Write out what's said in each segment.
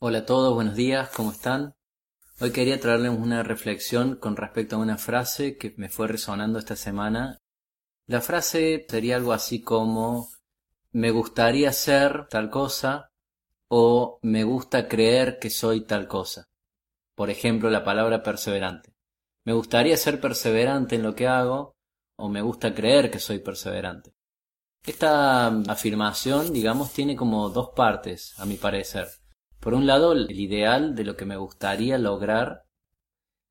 Hola a todos, buenos días, ¿cómo están? Hoy quería traerles una reflexión con respecto a una frase que me fue resonando esta semana. La frase sería algo así como me gustaría ser tal cosa o me gusta creer que soy tal cosa. Por ejemplo, la palabra perseverante. Me gustaría ser perseverante en lo que hago o me gusta creer que soy perseverante. Esta afirmación, digamos, tiene como dos partes, a mi parecer. Por un lado, el ideal de lo que me gustaría lograr.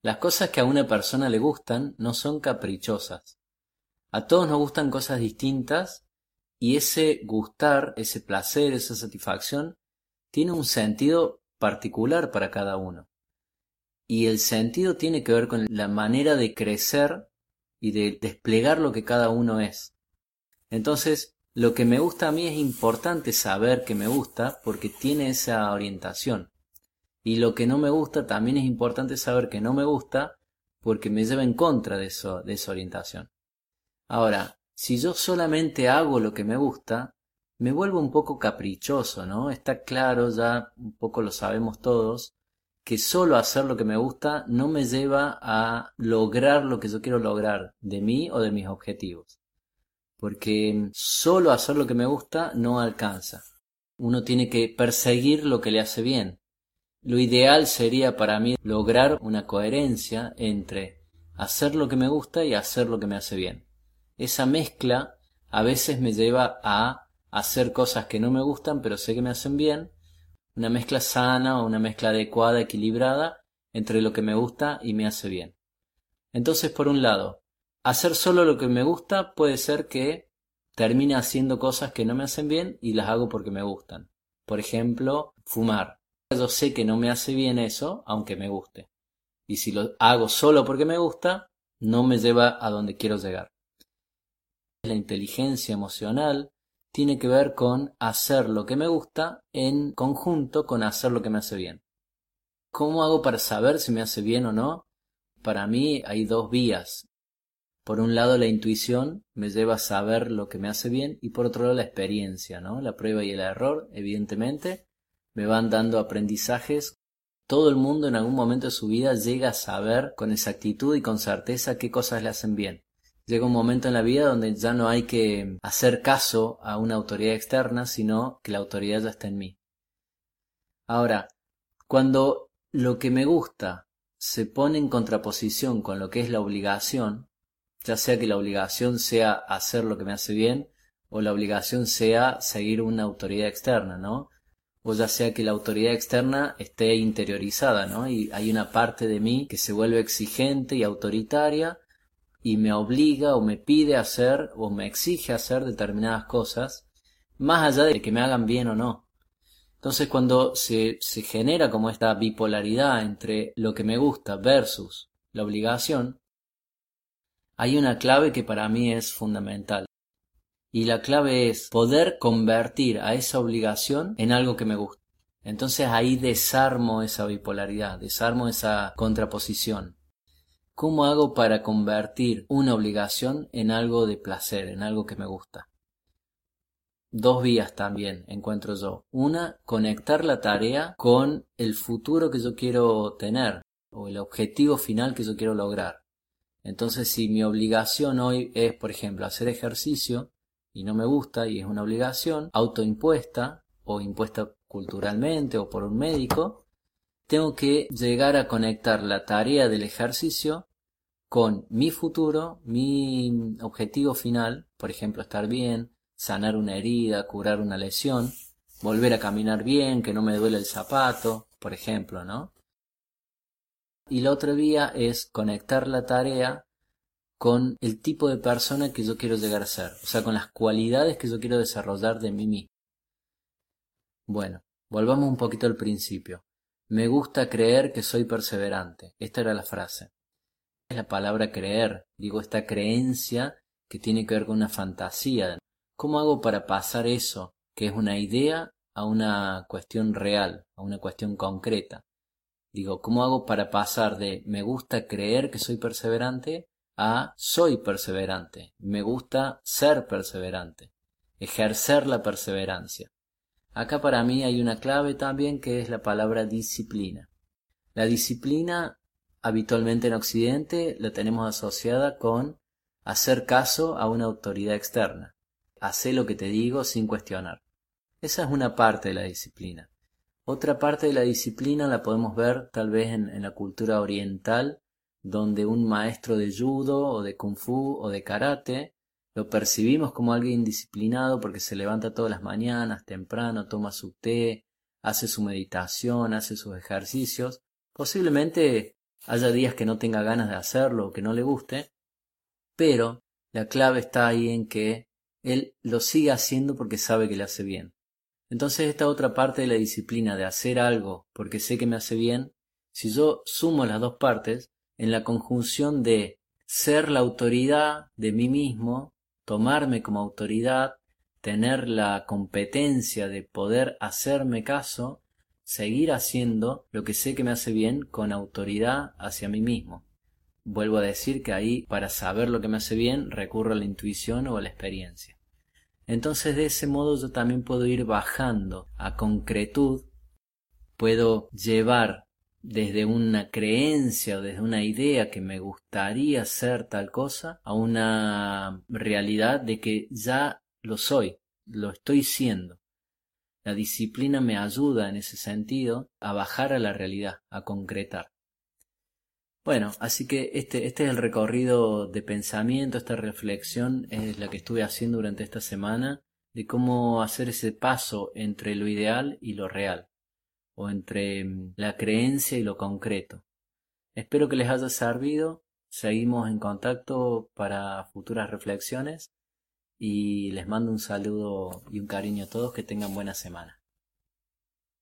Las cosas que a una persona le gustan no son caprichosas. A todos nos gustan cosas distintas y ese gustar, ese placer, esa satisfacción, tiene un sentido particular para cada uno. Y el sentido tiene que ver con la manera de crecer y de desplegar lo que cada uno es. Entonces, lo que me gusta a mí es importante saber que me gusta porque tiene esa orientación. Y lo que no me gusta también es importante saber que no me gusta porque me lleva en contra de, esa orientación. Ahora, si yo solamente hago lo que me gusta, me vuelvo un poco caprichoso, ¿no? Está claro, ya un poco lo sabemos todos, que solo hacer lo que me gusta no me lleva a lograr lo que yo quiero lograr de mí o de mis objetivos porque solo hacer lo que me gusta no alcanza. Uno tiene que perseguir lo que le hace bien. Lo ideal sería para mí lograr una coherencia entre hacer lo que me gusta y hacer lo que me hace bien. Esa mezcla a veces me lleva a hacer cosas que no me gustan pero sé que me hacen bien, una mezcla sana o una mezcla adecuada, equilibrada entre lo que me gusta y me hace bien. Entonces, por un lado, hacer solo lo que me gusta puede ser que termine haciendo cosas que no me hacen bien y las hago porque me gustan. Por ejemplo, fumar. Yo sé que no me hace bien eso, aunque me guste. Y si lo hago solo porque me gusta, no me lleva a donde quiero llegar. La inteligencia emocional tiene que ver con hacer lo que me gusta en conjunto con hacer lo que me hace bien. ¿Cómo hago para saber si me hace bien o no? Para mí hay dos vías. Por un lado la intuición me lleva a saber lo que me hace bien y por otro lado la experiencia, ¿no? La prueba y el error, evidentemente, me van dando aprendizajes. Todo el mundo en algún momento de su vida llega a saber con exactitud y con certeza qué cosas le hacen bien. Llega un momento en la vida donde ya no hay que hacer caso a una autoridad externa, sino que la autoridad ya está en mí. Ahora, cuando lo que me gusta se pone en contraposición con lo que es la obligación, ya sea que la obligación sea hacer lo que me hace bien o la obligación sea seguir una autoridad externa, ¿no? O ya sea que la autoridad externa esté interiorizada, ¿no? Y hay una parte de mí que se vuelve exigente y autoritaria y me obliga o me pide hacer o me exige hacer determinadas cosas, más allá de que me hagan bien o no. Entonces cuando se, se genera como esta bipolaridad entre lo que me gusta versus la obligación, hay una clave que para mí es fundamental. Y la clave es poder convertir a esa obligación en algo que me gusta. Entonces ahí desarmo esa bipolaridad, desarmo esa contraposición. ¿Cómo hago para convertir una obligación en algo de placer, en algo que me gusta? Dos vías también encuentro yo. Una, conectar la tarea con el futuro que yo quiero tener o el objetivo final que yo quiero lograr. Entonces, si mi obligación hoy es, por ejemplo, hacer ejercicio y no me gusta y es una obligación autoimpuesta o impuesta culturalmente o por un médico, tengo que llegar a conectar la tarea del ejercicio con mi futuro, mi objetivo final, por ejemplo, estar bien, sanar una herida, curar una lesión, volver a caminar bien, que no me duele el zapato, por ejemplo, ¿no? Y la otra vía es conectar la tarea con el tipo de persona que yo quiero llegar a ser, o sea, con las cualidades que yo quiero desarrollar de mí mismo. Bueno, volvamos un poquito al principio. Me gusta creer que soy perseverante. Esta era la frase. Es la palabra creer, digo, esta creencia que tiene que ver con una fantasía. ¿Cómo hago para pasar eso, que es una idea, a una cuestión real, a una cuestión concreta? Digo, ¿cómo hago para pasar de me gusta creer que soy perseverante a soy perseverante? Me gusta ser perseverante, ejercer la perseverancia. Acá para mí hay una clave también que es la palabra disciplina. La disciplina habitualmente en Occidente la tenemos asociada con hacer caso a una autoridad externa. Hacer lo que te digo sin cuestionar. Esa es una parte de la disciplina. Otra parte de la disciplina la podemos ver tal vez en, la cultura oriental, donde un maestro de judo o de kung fu o de karate lo percibimos como alguien disciplinado porque se levanta todas las mañanas temprano, toma su té, hace su meditación, hace sus ejercicios. Posiblemente haya días que no tenga ganas de hacerlo o que no le guste, pero la clave está ahí en que él lo sigue haciendo porque sabe que le hace bien. Entonces esta otra parte de la disciplina de hacer algo porque sé que me hace bien, si yo sumo las dos partes, en la conjunción de ser la autoridad de mí mismo, tomarme como autoridad, tener la competencia de poder hacerme caso, seguir haciendo lo que sé que me hace bien con autoridad hacia mí mismo. Vuelvo a decir que ahí, para saber lo que me hace bien, recurro a la intuición o a la experiencia. Entonces de ese modo yo también puedo ir bajando a concretud, puedo llevar desde una creencia o desde una idea que me gustaría ser tal cosa a una realidad de que ya lo soy, lo estoy siendo. La disciplina me ayuda en ese sentido a bajar a la realidad, a concretar. Bueno, así que este, este es el recorrido de pensamiento, esta reflexión es la que estuve haciendo durante esta semana de cómo hacer ese paso entre lo ideal y lo real, o entre mm, la creencia y lo concreto. Espero que les haya servido, seguimos en contacto para futuras reflexiones y les mando un saludo y un cariño a todos, que tengan buena semana.